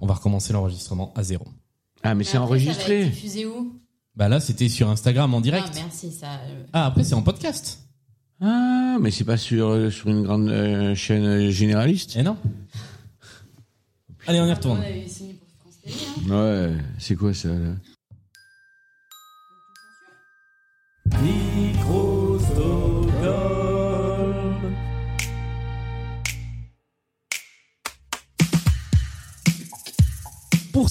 On va recommencer l'enregistrement à zéro. Ah, mais c'est enregistré. diffusé où Bah là, c'était sur Instagram en direct. Ah, merci, ça. euh, Ah, après, c'est en podcast. Ah, mais c'est pas sur, euh, sur une grande euh, chaîne généraliste Eh non. Allez, on y On retourne. avait signé pour France Télé, hein. Ouais, c'est quoi ça là?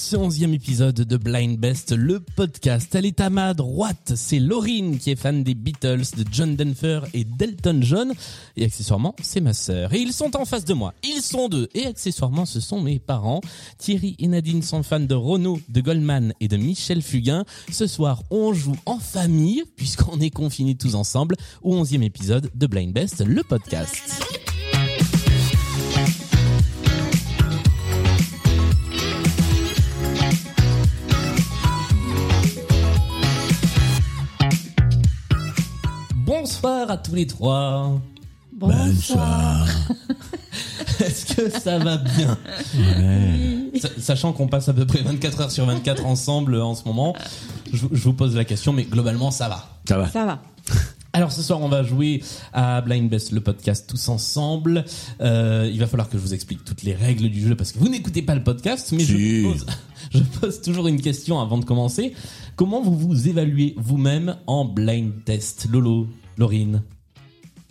Ce onzième épisode de Blind Best, le podcast, elle est à ma droite. C'est Laurine qui est fan des Beatles, de John Denver et d'Elton John. Et accessoirement, c'est ma sœur. Et ils sont en face de moi. Ils sont deux. Et accessoirement, ce sont mes parents. Thierry et Nadine sont fans de Renaud, de Goldman et de Michel Fugain. Ce soir, on joue en famille, puisqu'on est confinés tous ensemble, au onzième épisode de Blind Best, le podcast. Bonsoir à tous les trois. Bonsoir. Est-ce que ça va bien Sa- Sachant qu'on passe à peu près 24 heures sur 24 ensemble en ce moment, je, je vous pose la question, mais globalement ça va? Ça va Ça va. Alors ce soir on va jouer à Blind Best le podcast tous ensemble. Euh, il va falloir que je vous explique toutes les règles du jeu parce que vous n'écoutez pas le podcast, mais Si. je, pose, je pose toujours une question avant de commencer. Comment vous vous évaluez vous-même en blind test? Lolo, Laurine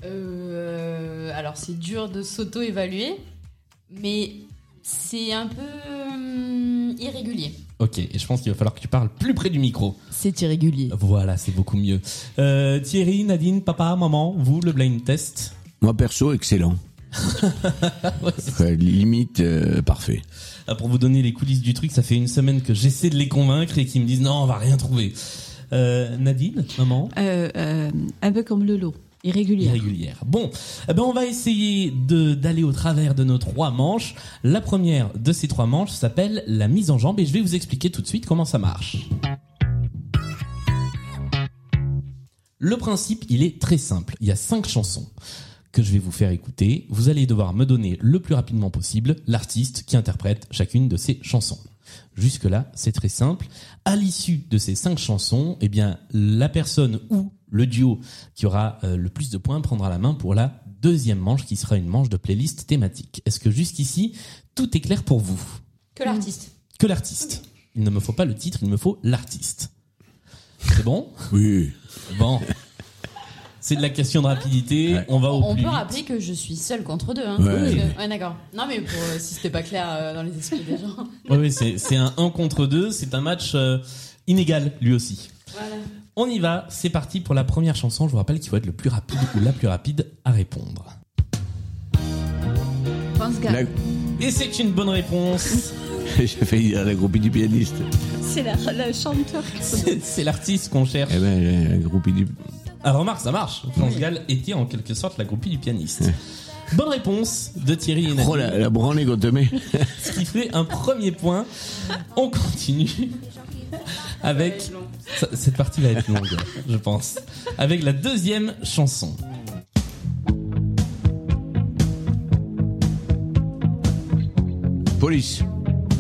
Euh, alors, c'est dur de s'auto-évaluer, mais c'est un peu hum, irrégulier. Ok, et je pense qu'il va falloir que tu parles plus près du micro. C'est irrégulier. Voilà, c'est beaucoup mieux. Euh, Thierry, Nadine, papa, maman, vous, le blind test Moi perso, excellent. Ouais, limite euh, parfait. Ah, Pour vous donner les coulisses du truc, ça fait une semaine que j'essaie de les convaincre et qu'ils me disent non, on va rien trouver. Euh, Nadine, maman Euh, euh, un peu comme le lot, irrégulière. Bon, eh ben on va essayer d'aller au travers de nos trois manches. La première de ces trois manches s'appelle la mise en jambe et je vais vous expliquer tout de suite comment ça marche. Le principe, il est très simple. Il y a cinq chansons que je vais vous faire écouter. Vous allez devoir me donner le plus rapidement possible l'artiste qui interprète chacune de ces chansons. Jusque-là, c'est très simple. À l'issue de ces cinq chansons, eh bien, la personne ou le duo qui aura euh, le plus de points prendra la main pour la deuxième manche qui sera une manche de playlist thématique. Est-ce que jusqu'ici, tout est clair pour vous? Que l'artiste. Que l'artiste. Il ne me faut pas le titre, il me faut l'artiste. C'est bon? Oui. Bon. C'est de la question de rapidité. Ouais. On va au On plus peut vite. rappeler que je suis seule contre deux. Hein. Ouais. Parce que- ouais, d'accord. Non, mais pour, euh, si c'était pas clair euh, dans les esprits des gens. Oui, oui, c'est un 1 contre 2. C'est un match euh, inégal, lui aussi. Voilà. On y va. C'est parti pour la première chanson. Je vous rappelle qu'il faut être le plus rapide ou la plus rapide à répondre. La- Et c'est une bonne réponse. J'ai failli dire la groupie du pianiste. C'est la, la chanteur. C'est c'est l'artiste qu'on cherche. Eh ben, la groupie du. Ah, remarque, ça marche. France Gall était en quelque sorte la groupie du pianiste. Bonne réponse de Thierry et Nadine. Oh, la, la branlée. Ce qui fait un premier point. On continue avec. Cette partie va être longue, je pense. Avec la deuxième chanson. Police.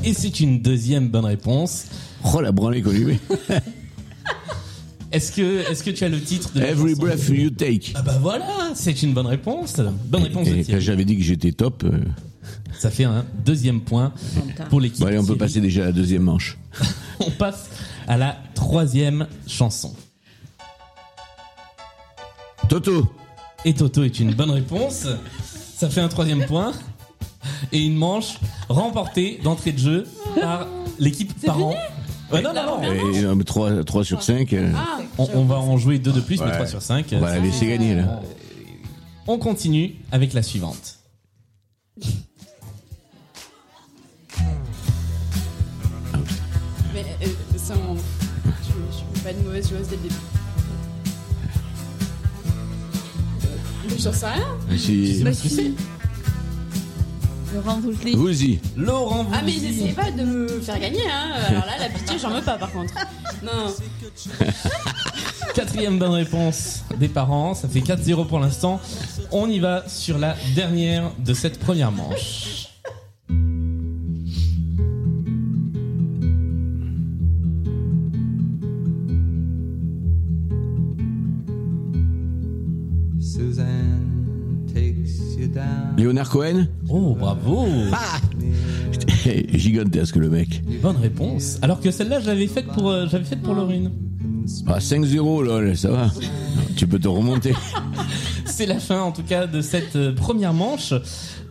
Et c'est une deuxième bonne réponse. Oh, la branlée met. Est-ce que, est-ce que tu as le titre de la Every chanson breath you take. Ah bah voilà, c'est une bonne réponse. Bonne réponse de Et quand Thierry. j'avais dit que j'étais top, euh, Ça fait un deuxième point pour l'équipe. bon, allez, on peut Thierry. passer déjà à la deuxième manche. On passe à la troisième chanson. Toto. Et Toto est une bonne réponse. Ça fait un troisième point. Et une manche remportée d'entrée de jeu par l'équipe parent. Ouais, non, non, non. Et, euh, 3, 3 sur 5. Ah, On, on va en jouer deux de plus, mais Ouais. 3 sur 5. on va la laisser gagner, là. On continue avec la suivante. mais euh, ça, on- je, je suis pas une mauvaise joueuse dès le début. Mais j'en sais rien. Si- Bah, tu sais. Laurent Voulzy. Vous-y. Laurent Ah, mais Voulzy. n'essayez pas de me faire gagner, hein. Alors là, la pitié, j'en veux pas par contre. Non. Quatrième bonne réponse des parents, ça fait 4-0 pour l'instant. On y va sur la dernière de cette première manche. Suzanne. Léonard Cohen Oh, bravo Gigantesque le mec. Bonne réponse. Alors que celle-là, je l'avais faite pour, euh, j'avais faite pour Laurine. Ah, 5-0 lol, ça va. tu peux te remonter. C'est la fin, en tout cas, de cette euh, première manche.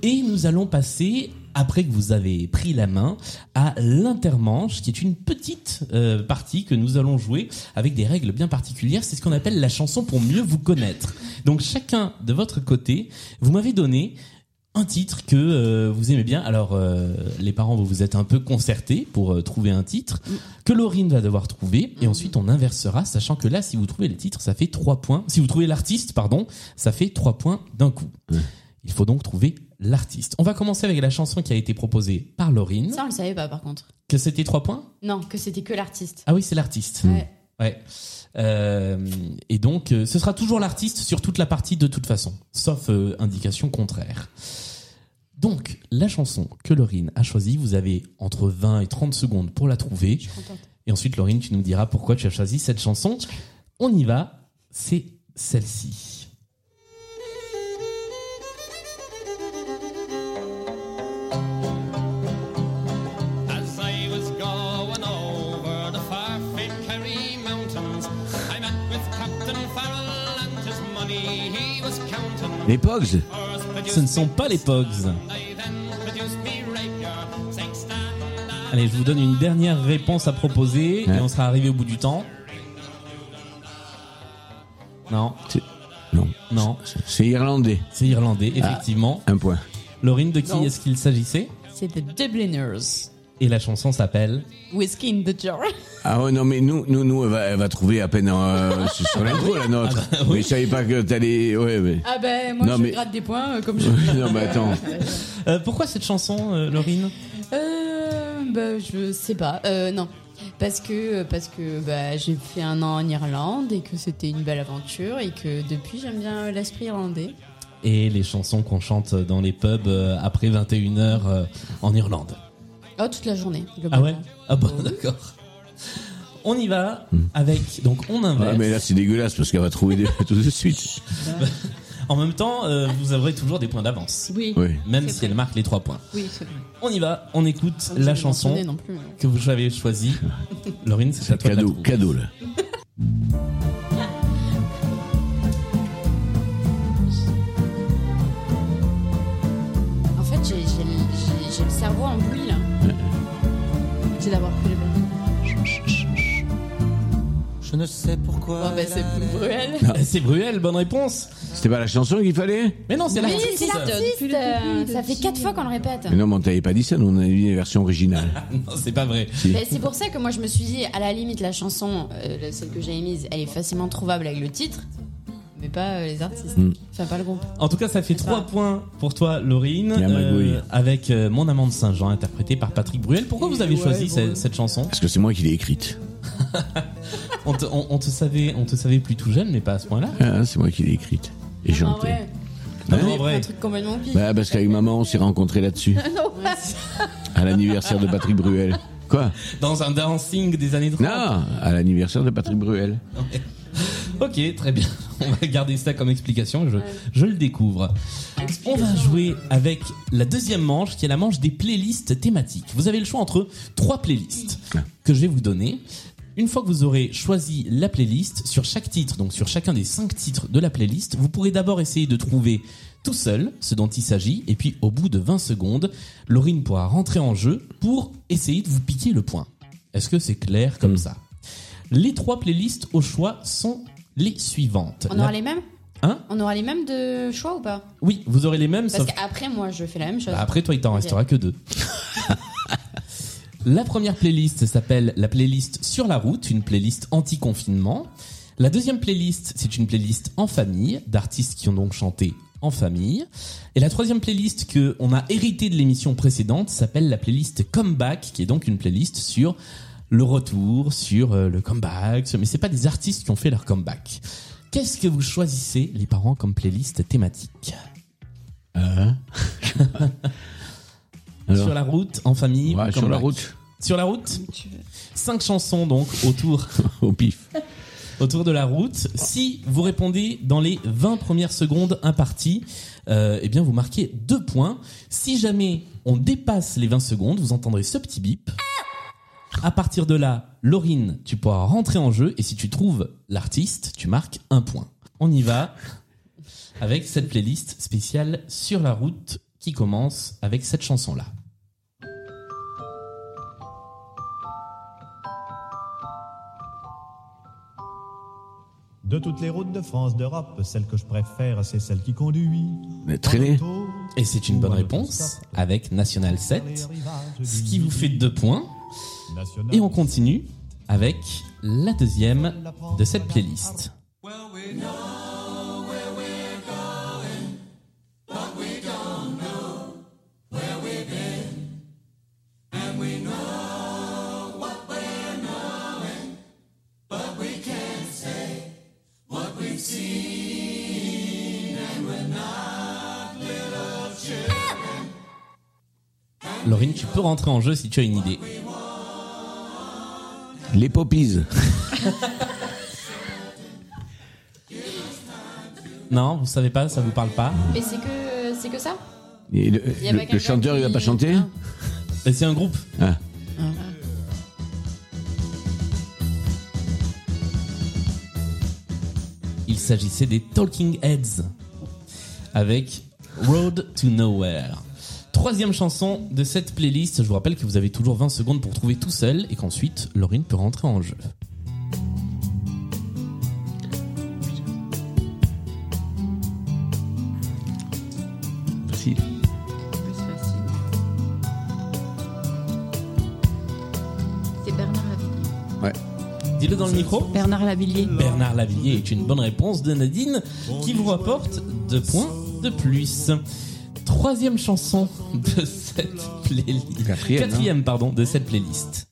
Et nous allons passer, après que vous avez pris la main, à l'intermanche, qui est une petite euh, partie que nous allons jouer avec des règles bien particulières. C'est ce qu'on appelle la chanson pour mieux vous connaître. Donc chacun de votre côté, vous m'avez donné un titre que euh, vous aimez bien. Alors, euh, les parents, vous vous êtes un peu concertés pour trouver un titre que Laurine va devoir trouver. Et ensuite, on inversera, sachant que là, si vous trouvez les titres, ça fait trois points. Si vous trouvez l'artiste, pardon, ça fait trois points d'un coup. Il faut donc trouver l'artiste. On va commencer avec la chanson qui a été proposée par Laurine. Ça, on le savait pas par contre. Que c'était trois points? Non, que c'était que l'artiste. Ah oui, c'est l'artiste. Ouais. Ouais. Euh, et donc, euh, ce sera toujours l'artiste sur toute la partie de toute façon, sauf euh, indication contraire. Donc, la chanson que Laurine a choisie, vous avez entre 20 et 30 secondes pour la trouver. Je suis contente. Et ensuite, Laurine, tu nous diras pourquoi tu as choisi cette chanson. On y va, c'est celle-ci. Les Pogs Ce ne sont pas les Pogs. Allez, je vous donne une dernière réponse à proposer Ouais. et on sera arrivé au bout du temps. Non, C'est- Non. non, C'est irlandais. c'est irlandais, effectivement. Un point. Laurine, de qui est-ce qu'il s'agissait? C'est The Dubliners. Et la chanson s'appelle Whiskey in the jar. Ah ouais, non, mais nous, nous, nous elle, va, elle va trouver à peine euh, sur l'intro, la nôtre. Ah bah, oui. Mais je savais pas que t'allais... Ouais, mais... Ah ben, moi Non, je mais- gratte des points euh, comme je. non, mais attends. Euh, Pourquoi cette chanson, euh, Laurine? Euh, bah, je sais pas. Euh, non. Parce que, parce que bah, j'ai fait un an en Irlande et que c'était une belle aventure et que depuis j'aime bien l'esprit irlandais. Et les chansons qu'on chante dans les pubs après 21h euh, en Irlande. Oh, toute la journée. Ah ouais? Ah bon, d'accord. On y va avec... Donc on inverse. Hmm. Ouais, mais là, c'est dégueulasse parce qu'elle va trouver des- tout de suite. En même temps, euh, vous aurez toujours des points d'avance. Oui, Oui. Même si vrai. elle marque les trois points. oui, c'est vrai. On y va, on écoute la chanson mentionner Non plus. hein. que vous avez choisie. Laurine, c'est à toi de la Cadeau, cadeau, là. En fait, j'ai j'ai le j'ai- j'ai cerveau en bruit là. C'est d'avoir pris le Je ne sais pourquoi. Bon, bah, c'est Bruel. Eh, C'est Bruel, bonne réponse. C'était pas la chanson qu'il fallait Mais non, c'est Oui, l'artiste. c'est l'artiste. Euh, Ça fait quatre fois qu'on le répète. Mais non, mais on t'avait pas dit ça, nous on a dit la version originale. Non, c'est pas vrai. Mais c'est pour ça que moi je me suis dit, à la limite, la chanson, euh, celle que j'ai émise, elle est facilement trouvable avec le titre, mais pas euh, les artistes. Mm. Enfin, pas le groupe. En tout cas, ça fait C'est trois ça. points pour toi, Laurine, Il y a Magouille. avec euh, Mon amant de Saint-Jean, interprété par Patrick Bruel. Pourquoi vous avez Ouais, choisi bon. cette, cette chanson? Parce que c'est moi qui l'ai écrite. on te, on- on te savait, on te savait plutôt jeune, mais pas à ce point-là. Ah, c'est moi qui l'ai écrite. Et Ah chantée. ouais. Ah, On en est vrai. un truc complètement pire. Bah, parce qu'avec maman, on s'est rencontrés là-dessus. à l'anniversaire de Patrick Bruel. Quoi? Dans un dancing des années 30. Non, à l'anniversaire de Patrick Bruel. Ok, très bien. On va garder ça comme explication. Je, je le découvre. On va jouer avec la deuxième manche, qui est la manche des playlists thématiques. Vous avez le choix entre trois playlists que je vais vous donner. Une fois que vous aurez choisi la playlist, sur chaque titre, donc sur chacun des cinq titres de la playlist, vous pourrez d'abord essayer de trouver tout seul ce dont il s'agit, et puis au bout de 20 secondes, Laurine pourra rentrer en jeu pour essayer de vous piquer le point. Est-ce que c'est clair comme ça? Les trois playlists au choix sont les suivantes. On La- aura les mêmes? Hein? On aura les mêmes de choix ou pas? Oui, vous aurez les mêmes, Parce sauf qu'après, moi, je fais la même chose. bah, après toi, il t'en restera que deux. La première playlist s'appelle la playlist sur la route, une playlist anti-confinement. La deuxième playlist, c'est une playlist en famille, d'artistes qui ont donc chanté en famille. Et la troisième playlist que on a hérité de l'émission précédente s'appelle la playlist Comeback, qui est donc une playlist sur le retour, sur euh, le comeback, mais c'est pas des artistes qui ont fait leur comeback. Qu'est-ce que vous choisissez, les parents, comme playlist thématique? Hein? Alors Sur la route, en famille Ouais, sur la route, Sur la route. Cinq chansons donc autour, au pif. autour de la route. Si vous répondez dans les 20 premières secondes imparties, euh, eh bien vous marquez deux points. Si jamais on dépasse les 20 secondes, vous entendrez ce petit bip. À partir de là, Laurine, tu pourras rentrer en jeu et si tu trouves l'artiste, tu marques un point. On y va avec cette playlist spéciale sur la route qui commence avec cette chanson-là. De toutes les routes de France, d'Europe, celle que je préfère, c'est celle qui conduit. Mais traîner. Et c'est une bonne réponse avec National 7, ce qui vous fait deux points. Et on continue avec la deuxième de cette playlist. Rentrer en jeu si tu as une idée. Les poppies. Non, vous savez pas, ça vous parle pas. Mais c'est que, c'est que ça Et le, Il y a le- pas le quelqu'un chanteur, il va pas chanter Ah. C'est un groupe. Ah. Il s'agissait des Talking Heads avec Road to Nowhere. Troisième chanson de cette playlist. Je vous rappelle que vous avez toujours 20 secondes pour trouver tout seul et qu'ensuite Laurine peut rentrer en jeu. Facile. C'est Bernard Lavillier. Ouais. Dis-le dans le micro. Bernard Lavillier. Bernard Lavillier est une bonne réponse de Nadine qui vous rapporte deux points de plus. Troisième chanson de cette playlist. Quatrième, hein. Quatrième, pardon, de cette playlist.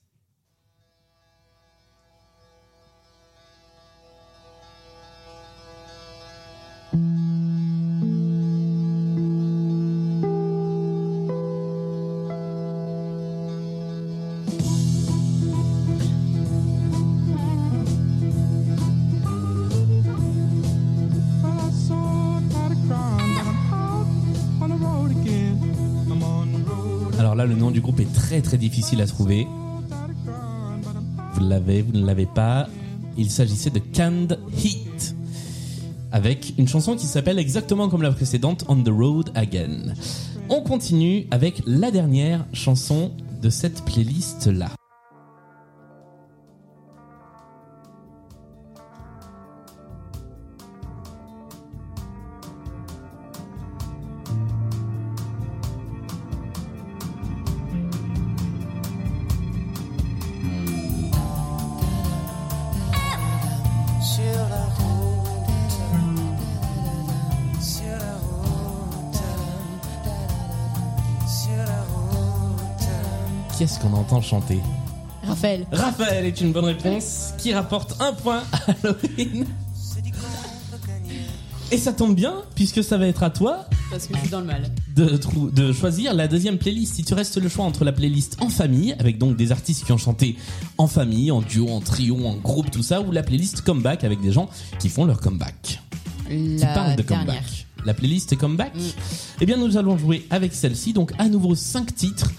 Très difficile à trouver. Vous l'avez, vous ne l'avez pas. Il s'agissait de Canned Heat. Avec une chanson qui s'appelle exactement comme la précédente, On the Road Again. On continue avec la dernière chanson de cette playlist-là. Sur Qu'on entend chanter Raphaël. Raphaël est une bonne réponse qui rapporte un point à Laurine. Et ça tombe bien, puisque ça va être à toi Parce que je suis dans le mal. de, choisir la deuxième playlist. Si tu restes le choix entre la playlist en famille, avec donc des artistes qui ont chanté en famille, en duo, en trio, en groupe, tout ça, ou la playlist comeback avec des gens qui font leur comeback. Qui La parlent de dernière. comeback. La playlist comeback Mm. Eh bien, nous allons jouer avec celle-ci. Donc, à nouveau, 5 titres.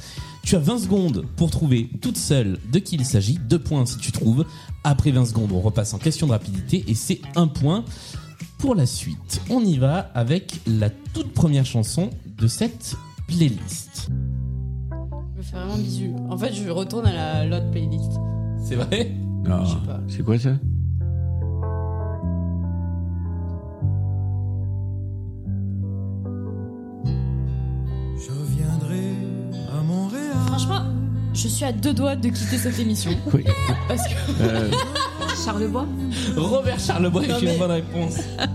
Tu as 20 secondes pour trouver toute seule de qui il s'agit. 2 points si tu trouves. Après 20 secondes, on repasse en question de rapidité et c'est un point pour la suite. On y va avec la toute première chanson de cette playlist. Je me fais vraiment bisu. En fait, je retourne à la l'autre playlist. C'est vrai? Ah, Je sais pas. C'est quoi ça? Je suis à deux doigts de quitter cette émission. Oui. Parce que Euh, Charlebois Robert Charlebois Non, est une mais- bonne réponse.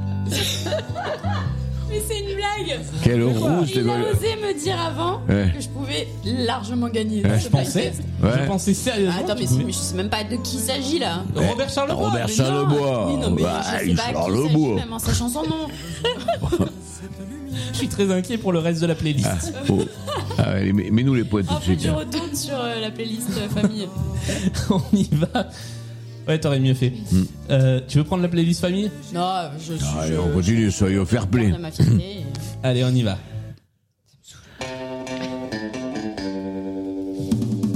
Mais c'est une blague Quelle rousse de Il a osé me dire avant Ouais. que je pouvais largement gagner. Ouais, Je pensais. Ouais. je pensais sérieusement. Attends, que mais, mais je sais même pas de qui il s'agit là. Robert Charlebois. Robert mais Charlebois. Oui, non, mais Bah, je sais il pas Charlebois. même en sachant son nom. Je suis très inquiet pour le reste de la playlist. Oh. Ah, allez, mets- mets-nous les poètes tout de que suite. tu hein. retournes sur euh, la playlist euh, famille. On y va. Ouais, t'aurais mieux fait. Hmm. Euh, tu veux prendre la playlist famille? Non, je suis. Allez, on continue, soyons fair play. de ma fierté. Allez, on y va.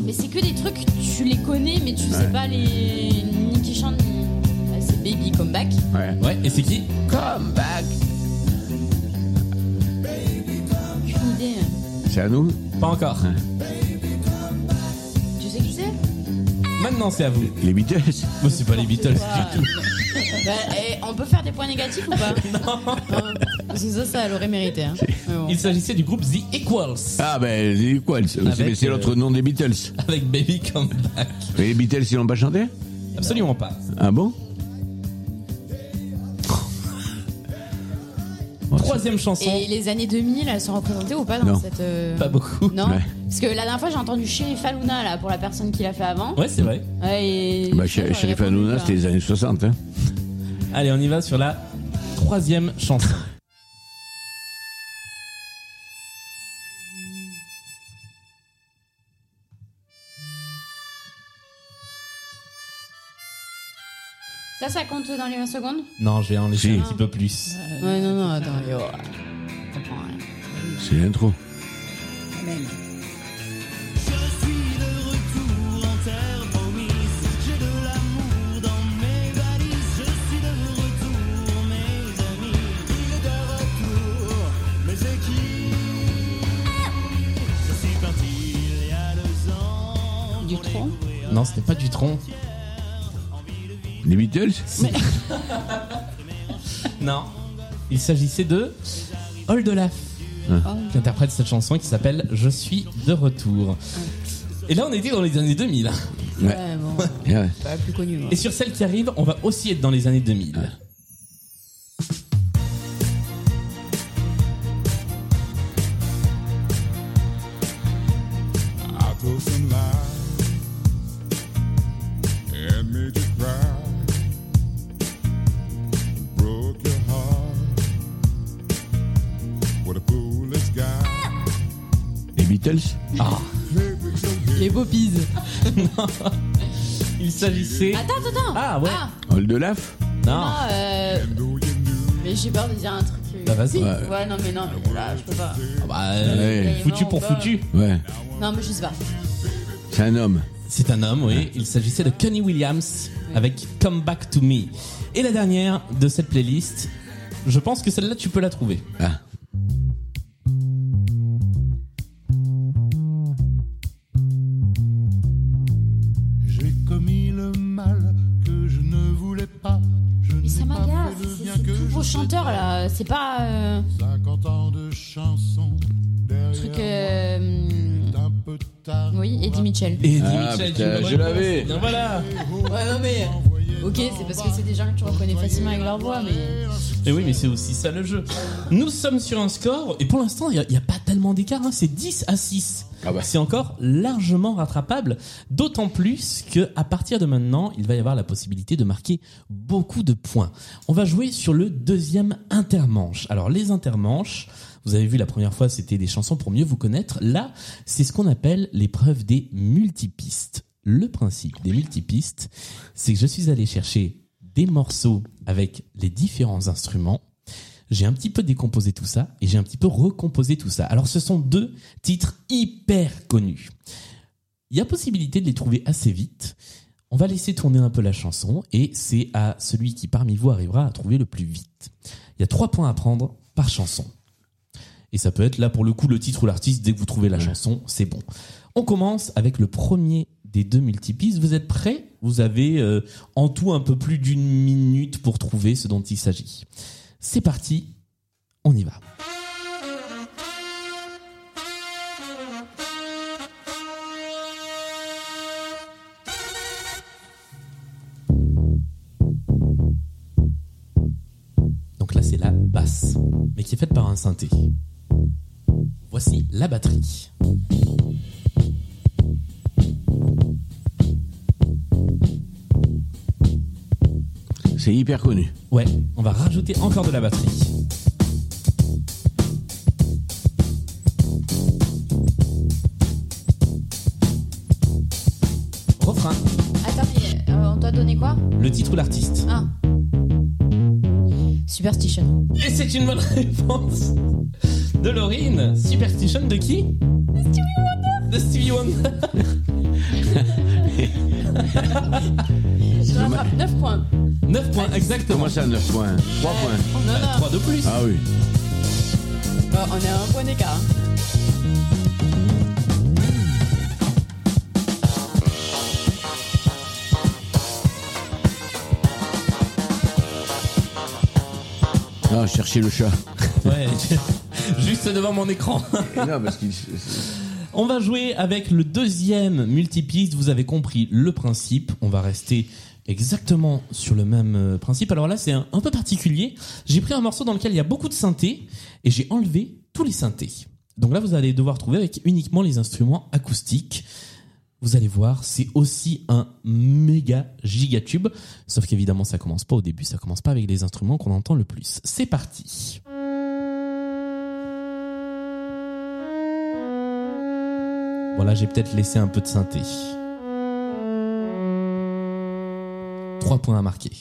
Mais c'est que des trucs, tu les connais, mais tu sais pas les. ni qui chantent, ni. Bah, c'est Baby Comeback. Ouais. Ouais, et c'est qui? Come back. C'est à nous Pas encore. Tu sais qui c'est? Maintenant, c'est à vous. Les Beatles Moi, c'est pas les Beatles Bah, du tout. bah, eh, on peut faire des points négatifs ou pas? Non. Parce que ça, ça, elle aurait mérité. Hein. Mais bon. Il s'agissait du groupe The Equals Ah ben, c'est quoi C'est euh, l'autre nom des Beatles. avec Baby Come Back. Mais les Beatles, ils l'ont pas chanté? Absolument pas. Ah bon? Troisième chanson. Et les années 2000, elles sont représentées ou pas dans Non. cette. euh, Pas beaucoup. Non Ouais. Parce que la dernière fois, j'ai entendu Sheriff Aluna là, pour la personne qui l'a fait avant. Ouais, c'est vrai. Ouais, et... Bah, Hanouna, c'était les années 60. Hein. Allez, on y va sur la troisième chanson. Ça, ça compte dans les 20 secondes Non, je vais en laisser Si. un petit peu plus. Ouais, non, non, attends, yo. Je comprends rien. C'est l'intro. Même. Du tronc? Non, c'était pas du tronc. Les Beatles Non. Il s'agissait de Old Olaf, qui interprète cette chanson qui s'appelle Je suis de retour. Et là, on était dans les années 2000. hein. Ouais. Ouais, bon, Ouais. pas plus connu. moi. Et sur celle qui arrive, on va aussi être dans les années 2000. il s'agissait. Attends, attends, attends. Ah ouais. Ah, Old Olaf Non. non, euh, mais j'ai peur de dire un truc. euh, Bah vas-y. Ouais. Ouais, non, mais non, mais là, je peux pas. Ah bah, euh, Ouais. foutu pour foutu. Ouais. Non, mais je sais pas. C'est un homme. C'est un homme, oui. Il s'agissait de Connie Williams avec Come Back to Me. Et la dernière de cette playlist, je pense que celle-là, tu peux la trouver. Ah. Faire. là. C'est pas. Euh, 50 ans de chansons derrière truc. Euh, moi, un peu tard. oui, Eddie Mitchell. Et Eddie Ah, Mitchell, putain, je l'avais. Voilà. Ouais, non, mais. Ok, c'est parce que c'est des gens que tu reconnais facilement avec leur voix, mais. Mais oui, mais c'est aussi ça le jeu. Nous sommes sur un score, et pour l'instant, il n'y a, pas tellement d'écart, hein, c'est 10 à 6. Ah bah. C'est encore largement rattrapable, d'autant plus que à partir de maintenant, il va y avoir la possibilité de marquer beaucoup de points. On va jouer sur le deuxième intermanche. Alors les intermanches, vous avez vu la première fois, c'était des chansons pour mieux vous connaître. Là, c'est ce qu'on appelle l'épreuve des multipistes. Le principe des multipistes, c'est que je suis allé chercher des morceaux avec les différents instruments. J'ai un petit peu décomposé tout ça et j'ai un petit peu recomposé tout ça. Alors ce sont deux titres hyper connus. Il y a possibilité de les trouver assez vite. On va laisser tourner un peu la chanson et c'est à celui qui parmi vous arrivera à trouver le plus vite. Il y a trois points à prendre par chanson. Et ça peut être là pour le coup le titre ou l'artiste. Dès que vous trouvez la chanson, c'est bon. On commence avec le premier des deux multipistes. Vous êtes prêts? Vous avez euh, en tout un peu plus d'une minute pour trouver ce dont il s'agit. C'est parti, on y va. Donc là, c'est la basse, mais qui est faite par un synthé. Voici la batterie. C'est hyper connu. Ouais, on va rajouter encore de la batterie. Refrain, Attends, mais euh, on doit donner quoi? Le titre ou l'artiste? Ah. Superstition. Et c'est une bonne réponse de Laurine. Superstition de qui? Stevie Wonder. De Stevie Wonder. Je rattrape 9 points. 9 points, exactement. Comment ça, 9 points? 3 points. Non, non. 3 de plus. Ah oui. Bon, on est à un point d'écart. Ah, chercher le chat. Ouais, juste devant mon écran. non, parce qu'il. On va jouer avec le deuxième multipiste. Vous avez compris le principe. On va rester exactement sur le même euh, principe. Alors là, c'est un, peu particulier. J'ai pris un morceau dans lequel il y a beaucoup de synthés et j'ai enlevé tous les synthés. Donc là, vous allez devoir trouver avec uniquement les instruments acoustiques. Vous allez voir, c'est aussi un méga giga tube. Sauf qu'évidemment, ça commence pas au début, ça commence pas avec les instruments qu'on entend le plus. C'est parti. Voilà, j'ai peut-être laissé un peu de synthé. Trois points à marquer.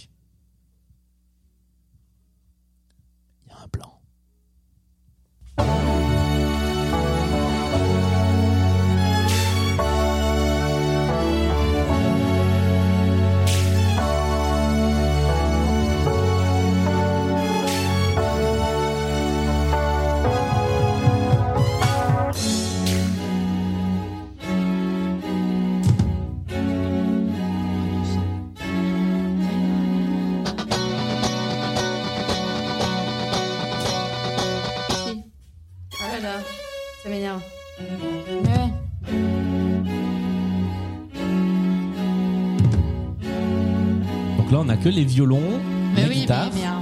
On a que les violons, Mais les oui, guitares. mais, mais un-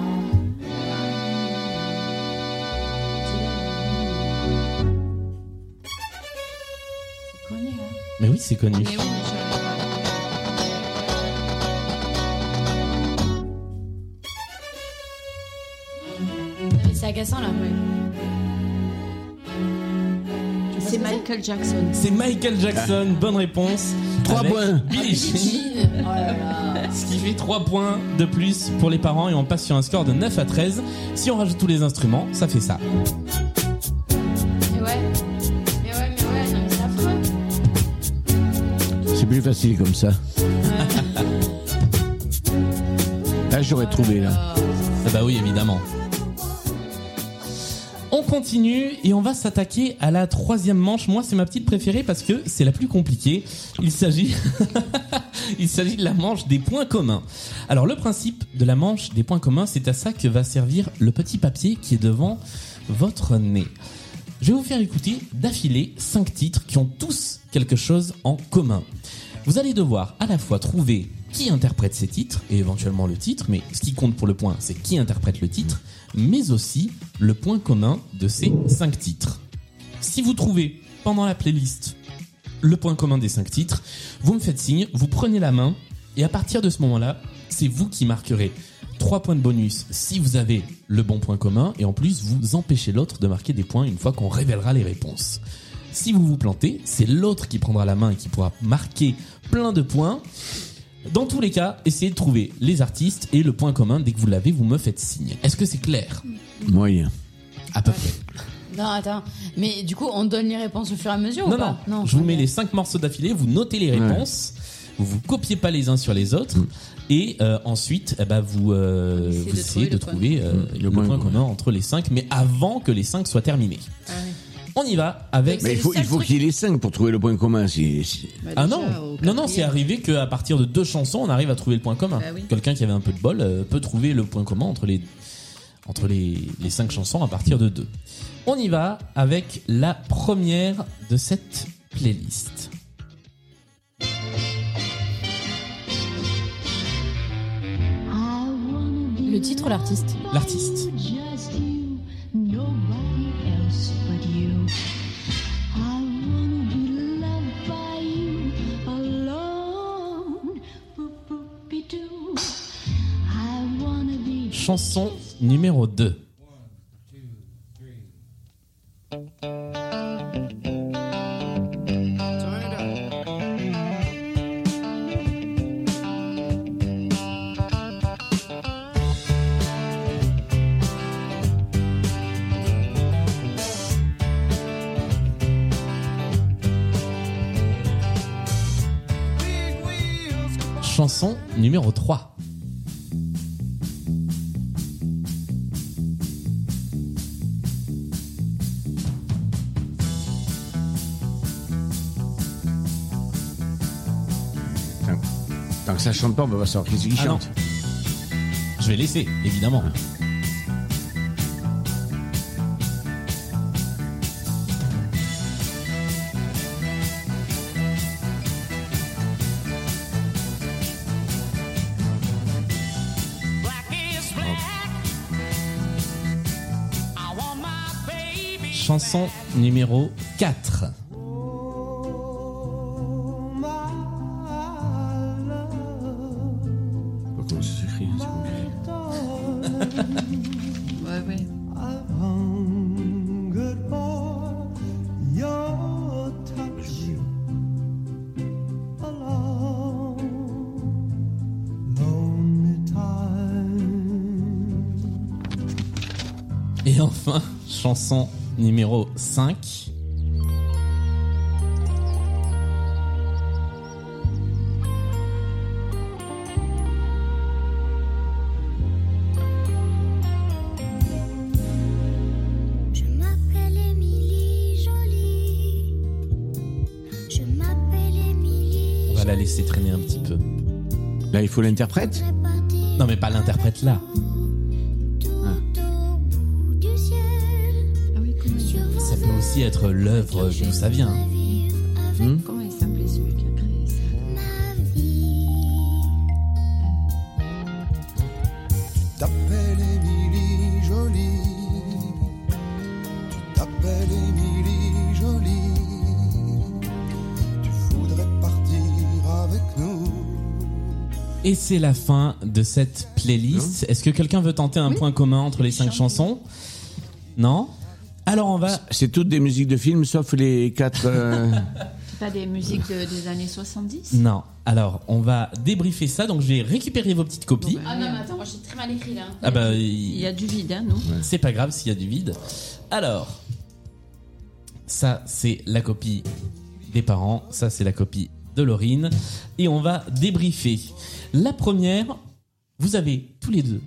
C'est connu, hein. Mais oui, c'est connu. Mais oui, mais je- Non, mais c'est agaçant là. C'est Michael Jackson. C'est Michael Jackson, bonne réponse. Trois Avec points. Billie Jean. Jean. Oh là là. Ce qui fait 3 points de plus pour les parents et on passe sur un score de 9 à 13. Si on rajoute tous les instruments, ça fait ça. Mais ouais. Mais ouais, mais ouais, non, mais c'est affreux. C'est plus facile comme ça. Là, j'aurais trouvé, là. Ah bah oui, évidemment. On continue et on va s'attaquer à la troisième manche. Moi, c'est ma petite préférée parce que c'est la plus compliquée. Il s'agit, il s'agit de la manche des points communs. Alors, le principe de la manche des points communs, c'est à ça que va servir le petit papier qui est devant votre nez. Je vais vous faire écouter d'affilée cinq titres qui ont tous quelque chose en commun. Vous allez devoir à la fois trouver qui interprète ces titres et éventuellement le titre, mais ce qui compte pour le point, c'est qui interprète le titre, mais aussi le point commun de ces cinq titres. Si vous trouvez pendant la playlist le point commun des cinq titres, vous me faites signe, vous prenez la main et à partir de ce moment-là, c'est vous qui marquerez 3 points de bonus si vous avez le bon point commun et en plus vous empêchez l'autre de marquer des points une fois qu'on révélera les réponses. Si vous vous plantez, c'est l'autre qui prendra la main et qui pourra marquer plein de points. Dans tous les cas, essayez de trouver les artistes et le point commun. Dès que vous l'avez, vous me faites signe. Est-ce que c'est clair? Moyen. À peu près. Non, attends. Mais du coup, on donne les réponses au fur et à mesure Non, ou pas non, Je vous mets les cinq morceaux d'affilée, vous notez les réponses, vous vous copiez pas les uns sur les autres, et euh, ensuite, eh ben, vous, euh, Essayez vous de essayez de trouver trouver le euh, Mm. le, point, commun entre les cinq, mais avant que les cinq soient terminés. Ah oui. On y va avec. Mais il faut, il qu'il y ait les cinq pour trouver le point commun. Si, si- Bah, Ah déjà, non, non, non, c'est arrivé qu'à partir de deux chansons, on arrive à trouver le point commun. Bah oui. Quelqu'un qui avait un peu de bol euh, peut trouver le point commun entre les entre les, les cinq chansons à partir de deux. On y va avec la première de cette playlist. Le Le titre ou l'artiste L'artiste. Chanson numéro 2. Chanson numéro 3. Ça chante pas, on peut pas savoir qui Ah non. chante. Je vais laisser, évidemment. Chanson numéro 4. Enfin, chanson numéro 5. Je m'appelle Émilie Jolie. Je m'appelle Émilie. On va la laisser traîner un petit peu. Là, il faut l'interprète? Non, mais pas l'interprète là. Aussi être l'œuvre d'où ça vient. Hmm Comment il s'appelait celui qui a créé ça ma vie. T'appelles Émilie Jolie. Tu t'appelles Émilie Jolie. Tu voudrais partir avec nous. Et c'est la fin de cette playlist. Est-ce que quelqu'un veut tenter un point commun entre les cinq chansons? Non? Alors on va... C'est toutes des musiques de films, sauf les quatre. euh, C'est pas des musiques de- des années 70 Non. Alors, on va débriefer ça. Donc, je vais récupérer vos petites copies. Ah non, mais attends, moi j'ai très mal écrit là. Ah bah, Il y a du vide, hein, nous c'est pas grave s'il y a du vide. Alors, ça, c'est la copie des parents. Ça, c'est la copie de Laurine. Et on va débriefer. La première, vous avez tous les deux,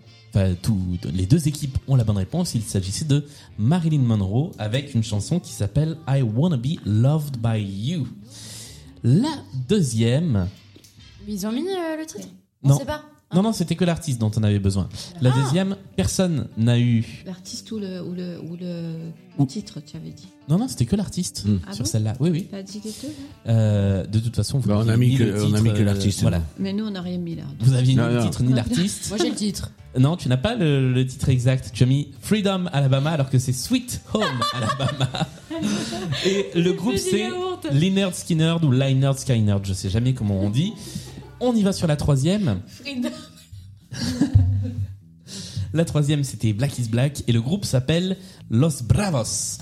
tous, les deux équipes ont la bonne réponse. Il s'agissait de Marilyn Monroe avec une chanson qui s'appelle I Wanna Be Loved by You. La deuxième, Ils ont mis euh, le titre? Non. On sait pas. Non, non, c'était que l'artiste dont on avait besoin. La Ah. deuxième, personne n'a eu. L'artiste ou le, ou le, ou le, Ou- titre, tu avais dit. Non, non, c'était que l'artiste Ah sur bon celle-là. Oui, oui. T'as dit les deux, là Euh, de toute façon, vous Bah, on a mis que- le on a mis que euh, l'artiste. Voilà. Mais nous, on n'a rien mis là. Vous aviez ni Non, le titre ni l'artiste. Moi j'ai le titre. Non, tu n'as pas le, le titre exact. Tu as mis Freedom Alabama alors que c'est Sweet Home Alabama. Et le groupe C'est. Lynyrd Skynyrd ou Lynyrd Skynyrd, je sais jamais comment on dit. On y va sur la troisième. Frida. La troisième c'était Black is Black et le groupe s'appelle Los Bravos.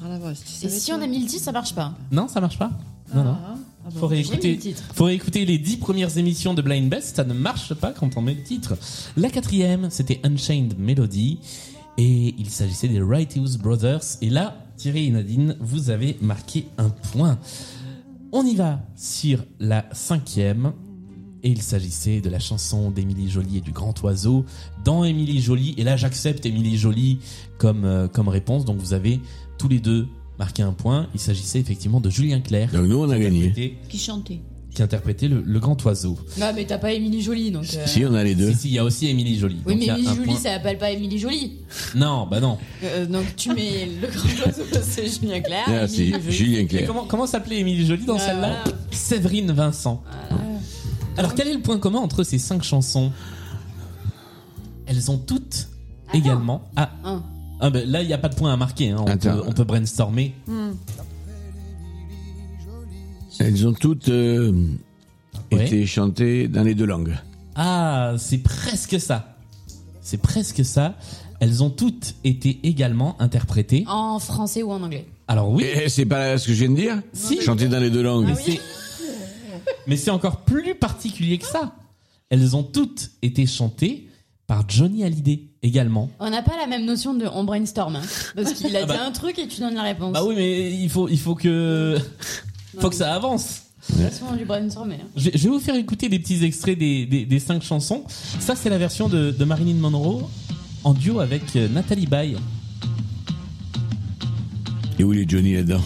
Voix, tu Et savais, si toi on a mis le titre, ça marche pas. Non, ça marche pas Non, non. Ah, ah bon. Faut J'ai mis réécouter, le titre. faut réécouter les dix premières émissions de Blind Best, ça ne marche pas quand on met le titre. La quatrième, c'était Unchained Melody, et il s'agissait des Righteous Brothers. Et là, Thierry et Nadine, vous avez marqué un point. On y va sur la cinquième, et il s'agissait de la chanson d'Émilie Jolie et du Grand Oiseau dans Émilie Jolie. Et là, j'accepte Émilie Jolie comme, euh, comme réponse, donc vous avez tous les deux marqué un point. Il s'agissait effectivement de Julien Clerc Donc nous, on a gagné. Qui chantait qui interprétait le, le grand oiseau. Non, mais t'as pas Émilie Jolie donc. euh, Si, on a les deux. Si, si, il y a aussi Émilie Jolie. Oui, Donc, mais Émilie Jolie, point. ça s'appelle pas Émilie Jolie. Non, bah non. Euh, donc tu mets le grand oiseau, c'est Julien Clerc. Ah, c'est Jolie. Julien Et Clerc. comment, comment s'appelait Émilie Jolie dans Ah, celle-là? voilà. Séverine Vincent. Alors, quel est le point commun entre ces cinq chansons? Elles, ont toutes également. Ah, Un. ah ben là, il n'y a pas de point à marquer. hein. On, Attends. peut, on peut brainstormer. Elles ont toutes euh, Ouais. été chantées dans les deux langues. Ah, c'est presque ça. C'est presque ça. Elles ont toutes été également interprétées. En français ou en anglais Alors oui, Et c'est pas ce que je viens de dire? Si. Chanter dans les deux langues. c'est mais c'est encore plus particulier que ça. Elles ont toutes été chantées par Johnny Hallyday également. On n'a pas la même notion de on brainstorm. hein. parce qu'il a Ah bah. dit un truc et tu donnes la réponse. Bah oui, mais il faut il faut que faut que ça avance. C'est souvent du brainstormer. hein. Je, je vais vous faire écouter des petits extraits des, des, des cinq chansons. Ça, c'est la version de, de Marilyn Monroe en duo avec euh, Nathalie Baye. Et où il est Johnny là-dedans?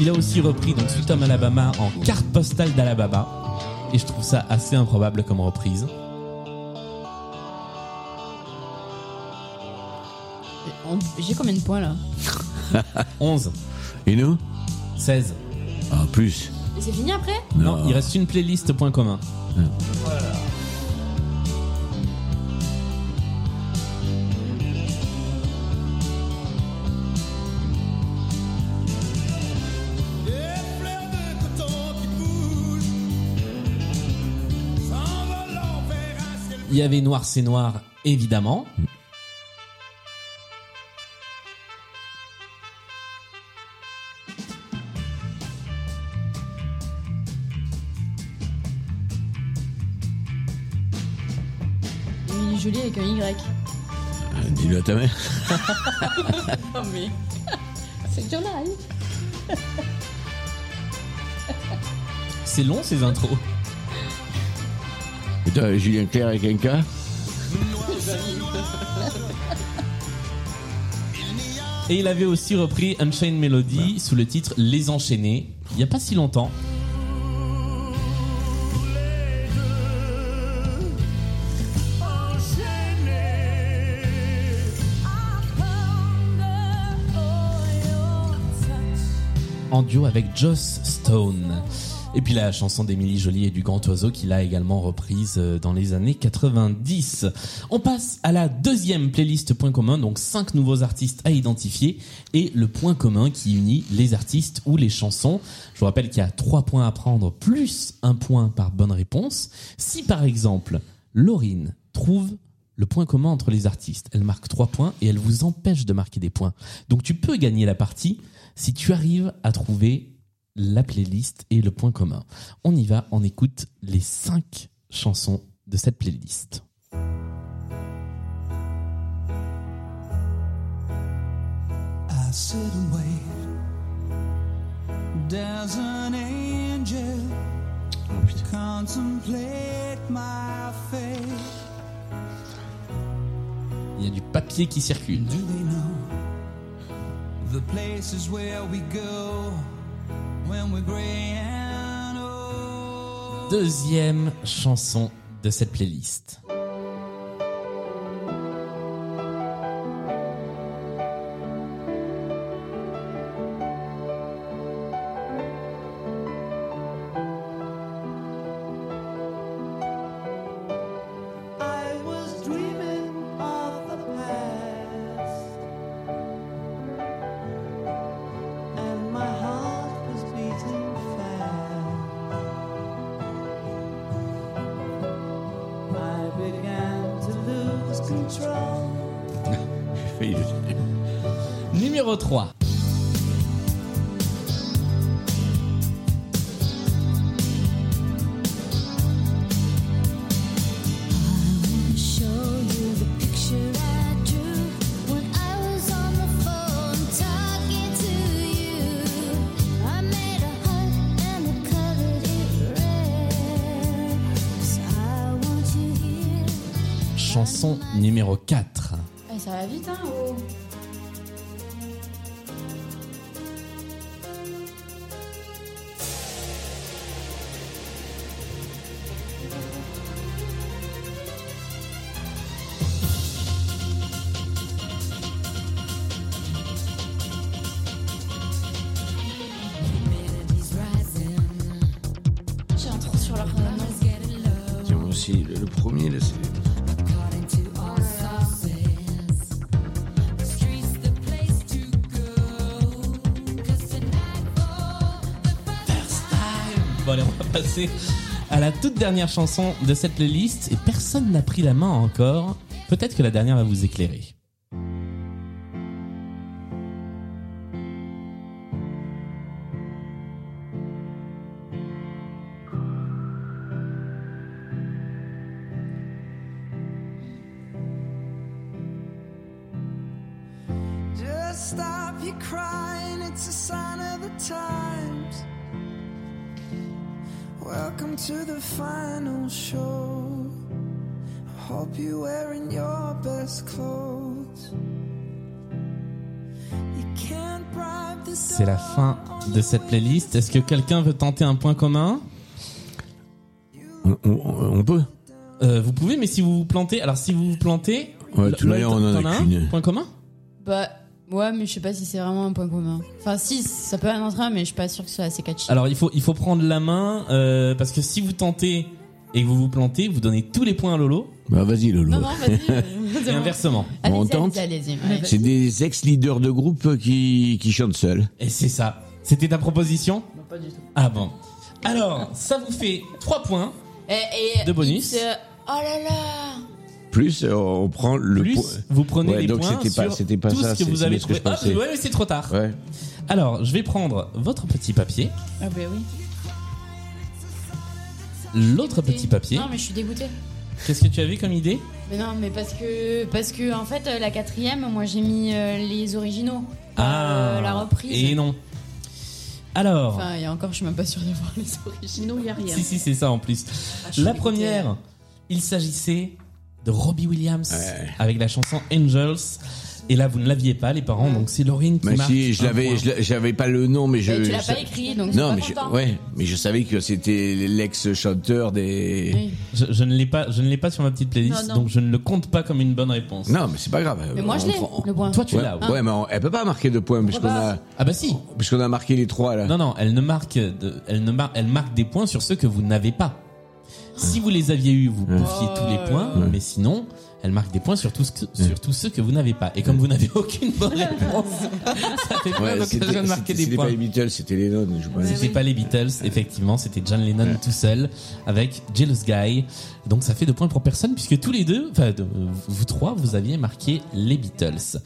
Il a aussi repris donc Sweet Home Alabama en carte postale d'Alabama. Et je trouve ça assez improbable comme reprise. J'ai combien de points là 11, Et nous 16. Ah, plus. Et c'est fini après Non, il reste une playlist point commun. Des y avait Noir c'est Noir, évidemment. Oui, Jolie avec un Y. Euh, Dis-le à ta mère. Oh mais. c'est journal. C'est long ces intros. Julien Clerc avec un K Et il avait aussi repris Unchained Melody sous le titre Les Enchaînés, il n'y a pas si longtemps. En duo avec Joss Stone. Et puis la chanson d'Émilie Jolie et du Grand Oiseau qu'il a également reprise euh, dans les années 90. On passe à la deuxième playlist point commun, donc cinq nouveaux artistes à identifier et le point commun qui unit les artistes ou les chansons. Je vous rappelle qu'il y a trois points à prendre plus un point par bonne réponse. Si par exemple Laurine trouve le point commun entre les artistes, elle marque trois points et elle vous empêche de marquer des points. Donc tu peux gagner la partie si tu arrives à trouver la playlist et le point commun. On y va, on écoute les cinq chansons de cette playlist. I sit and wait. There's an angel. Contemplate my fate. Il y a du papier qui circule. Do they know the places where we go? Deuxième chanson de cette playlist. Chanson numéro 4. Ah, ça va vite, hein oh. Passer à la toute dernière chanson de cette playlist et personne n'a pris la main encore. Peut-être que la dernière va vous éclairer. I hope you're wearing your best clothes. You can't bribe the C'est la fin de cette playlist. Est-ce que quelqu'un veut tenter un point commun? On, on- on peut Euh, Vous pouvez, mais si vous vous plantez, alors si vous vous plantez, Ouais, manière, on en a un point commun? Bah, ouais, mais je sais pas si c'est vraiment un point commun. Enfin, si, ça peut en entrer un, mais je suis pas sûre que ce soit assez catchy. Alors il faut il faut prendre la main euh, parce que si vous tentez et que vous vous plantez, vous donnez tous les points à Lolo Bah vas-y, Lolo. non, non, vas-y. et inversement. Allez-y, On tente. C'est des ex-leaders de groupe qui, qui chantent seuls. Et c'est ça. C'était ta proposition? Non, pas du tout. Ah bon. Alors ça vous fait 3 points. Et, et- De bonus. it's, euh, Oh là là Plus, euh, on prend le Plus vous prenez Ouais, les donc points c'était pas- sur c'était pas tout ça, ce que c'est- vous avez trouvé. Ah ouais, mais c'est trop tard. Ouais. Alors je vais prendre votre petit papier, Ah, ben oui. L'autre petit papier. Non, mais je suis dégoûtée. Qu'est-ce que tu avais comme idée? Mais non, mais parce que, parce que en fait, euh, la quatrième, moi j'ai mis euh, les originaux. pas, euh, la reprise. Ah. Et non. Alors, Enfin, et encore, je suis même pas sûre d'avoir les originaux. Il n'y a rien. si si c'est ça en plus. Ah, La première, il s'agissait de Robbie Williams Ouais. avec la chanson Angels. Et là, vous ne l'aviez pas, les parents, donc c'est Laurine qui Mais marque si, je l'avais, j'avais pas le nom, mais je. Mais tu l'as pas écrit, donc Non, c'est mais pas je, ouais, mais je savais que c'était l'ex-chanteur des. Oui. Je, je ne l'ai pas, je ne l'ai pas sur ma petite playlist, Non, non. donc je ne le compte pas comme une bonne réponse. Non, mais c'est pas grave. Mais moi On je l'ai, le point. Toi, tu Ouais, l'as. oui. ouais, mais on- elle peut pas marquer de points puisqu'on a, Ah bah si. puisqu'on a marqué les trois là. Non non, elle ne marque, de, elle ne marque, elle marque des points sur ceux que vous n'avez pas. Si vous les aviez eus, vous bouffiez tous les points, Ouais. mais sinon, elle marque des points sur tous, que- sur tous ceux que vous n'avez pas. Et comme vous n'avez aucune bonne réponse, ça fait plein Ouais, c'était d'occasions de marquer c'était- des c'était points. pas les Beatles, c'était les Lennon. Je pense. C'était pas les Beatles, effectivement, c'était John Lennon tout seul avec Jealous Guy. Donc ça fait deux points pour personne puisque tous les deux, enfin vous trois, vous aviez marqué les Beatles.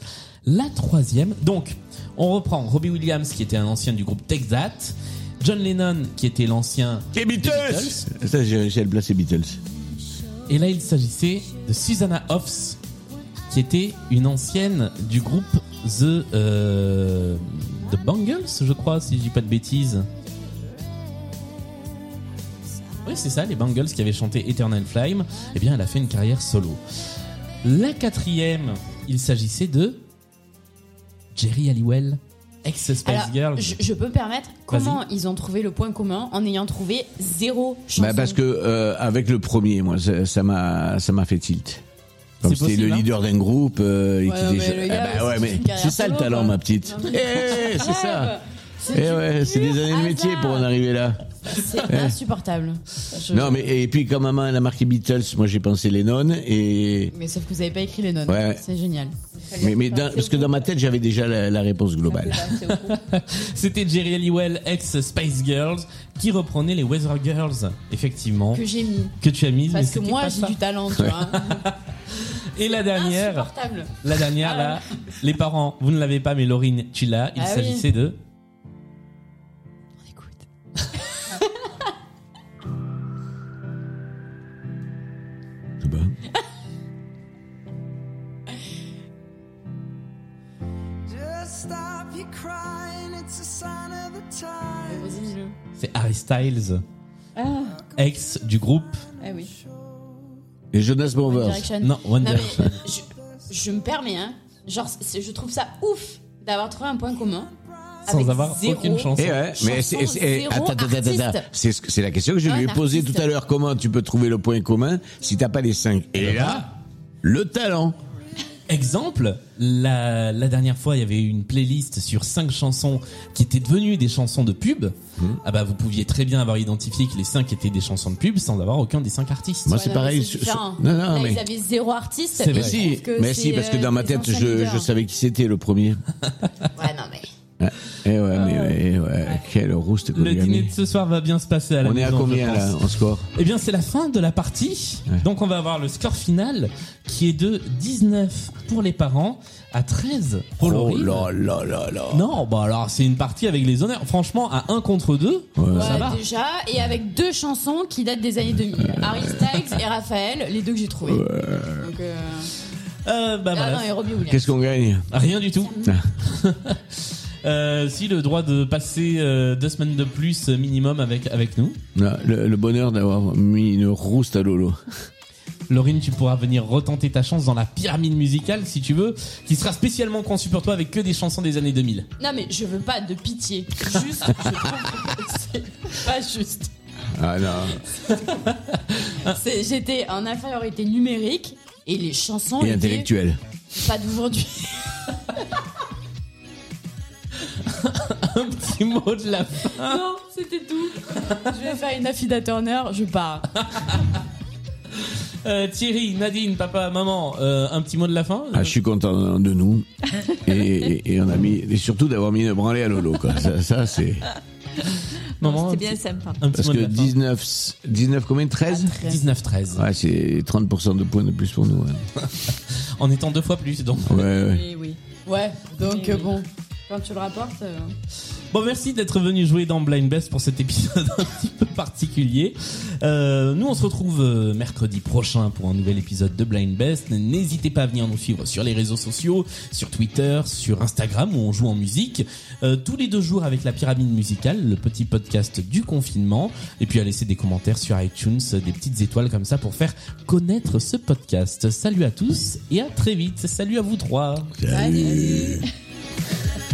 La troisième, donc on reprend Robbie Williams qui était un ancien du groupe Take That, John Lennon qui était l'ancien Les des Beatles. Ça, j'ai réussi à le placer Beatles. Et là il s'agissait de Susanna Hoffs qui était une ancienne du groupe The euh, The Bangles, je crois, si je dis pas de bêtises. Oui, c'est ça, les Bangles qui avaient chanté Eternal Flame. Eh bien, elle a fait une carrière solo. La quatrième, il s'agissait de Jerry Halliwell, ex-Spice Alors, Girls. je, je peux me permettre comment ils ont trouvé le point commun en ayant trouvé zéro chanson. Bah parce que euh, avec le premier, moi, ça m'a ça m'a fait tilt. Comme C'est c'était le hein leader d'un groupe euh, et Ouais, qui mais Eh gars, bah c'est ouais, mais ça le talent, quoi. ma petite. Eh, c'est ça. Eh ouais, c'est des années de métier pour en arriver là. C'est insupportable. Je- Non, mais et puis comme maman elle a marqué Beatles, moi j'ai pensé Lennon et Mais sauf que vous avez pas écrit les notes. Ouais. C'est génial. mais, mais dans- parce que dans ma tête j'avais déjà la, la réponse globale. C'était Jerry Halliwell, ex-Spice Girls, qui reprenait les Weather Girls, effectivement, Que j'ai mis. que tu as mis. Parce mais que c'était moi pas j'ai ça. du talent, tu vois. Et la dernière, Insupportable. la dernière là, les parents, vous ne l'avez pas, mais Laurine, tu l'as. Il Ah oui. s'agissait de. C'est Harry Styles, Ah, ex du groupe. ah oui. Les Jonas One Brothers. Direction. Non, One Non, mais Direction. je, je me permets, hein. Genre, c'est- je trouve ça ouf d'avoir trouvé un point commun. Sans avec avoir zéro aucune chance. Eh ouais, mais Chanson c'est, c'est- eh, zéro attends, attends, attends, attends. artiste. C'est, ce que- c'est la question que je lui ai Un posée artiste. tout à l'heure. Comment tu peux trouver le point commun si t'as pas les cinq? Et là, le talent. Exemple, la, la dernière fois, il y avait une playlist sur cinq chansons qui étaient devenues des chansons de pub. Hmm. Ah bah, vous pouviez très bien avoir identifié que les cinq étaient des chansons de pub sans avoir aucun des cinq artistes. Moi, c'est Ouais, pareil. Non, non, Là, mais. ils avaient zéro artiste. C'est vrai. Si, mais si, parce que euh, dans ma tête, je, je savais qui c'était le premier. Ouais, non, mais. Eh ouais, mais ouais, ouais, quelle rouste qu'on Le lui a dîner mis. de ce soir va bien se passer à la On est à maison, je combien pense. là en score Eh bien, c'est la fin de la partie. Ouais. Donc, on va avoir le score final qui est de 19 pour les parents à 13 pour Oh Laurie. là là là là. Non, bah alors c'est une partie avec les honneurs. Franchement, à 1 contre 2, Ouais. ça Ouais, va. déjà, et avec deux chansons qui datent des années 2000. Harry Styles et Raphaël, les deux que j'ai trouvés. Donc, euh... Euh, bah, Ah bref. non, et Robbie Williams. Qu'est-ce qu'on gagne? Rien du tout. Euh, si le droit de passer euh, deux semaines de plus minimum avec avec nous. Non, le, le bonheur d'avoir mis une rouste à Lolo. Laurine, tu pourras venir retenter ta chance dans la pyramide musicale si tu veux, qui sera spécialement conçue pour toi avec que des chansons des années 2000. Non, mais je veux pas de pitié. Juste, je trouve que c'est pas juste. Ah non. C'est- J'étais en infériorité numérique et les chansons Et étaient intellectuel. pas d'aujourd'hui. Un petit mot de la fin. Non, c'était tout. Je vais faire une affida Turner, je pars. Euh, Thierry, Nadine, papa, maman, euh, un petit mot de la fin Ah, je suis content de nous. Et, et, et on a mis, et surtout d'avoir mis une branlée à Lolo, quoi. Ça, ça, c'est. Maman, C'était bien sympa. un petit Parce mot de que la fin. 19, 19 combien 13 19-13. Ouais, c'est 30% de points de plus pour nous. Ouais, En étant deux fois plus, donc. ouais. ouais. Oui, oui. Ouais, donc Oui, euh, oui. bon, quand tu le rapportes. euh, Bon, merci d'être venu jouer dans Blind Best pour cet épisode un petit peu particulier. Euh, nous, on se retrouve euh, mercredi prochain pour un nouvel épisode de Blind Best. N'hésitez pas à venir nous suivre sur les réseaux sociaux, sur Twitter, sur Instagram où on joue en musique. Euh, tous les deux jours avec la pyramide musicale, le petit podcast du confinement. Et puis à laisser des commentaires sur iTunes, des petites étoiles comme ça pour faire connaître ce podcast. Salut à tous et à très vite. Salut à vous trois. Salut. Salut.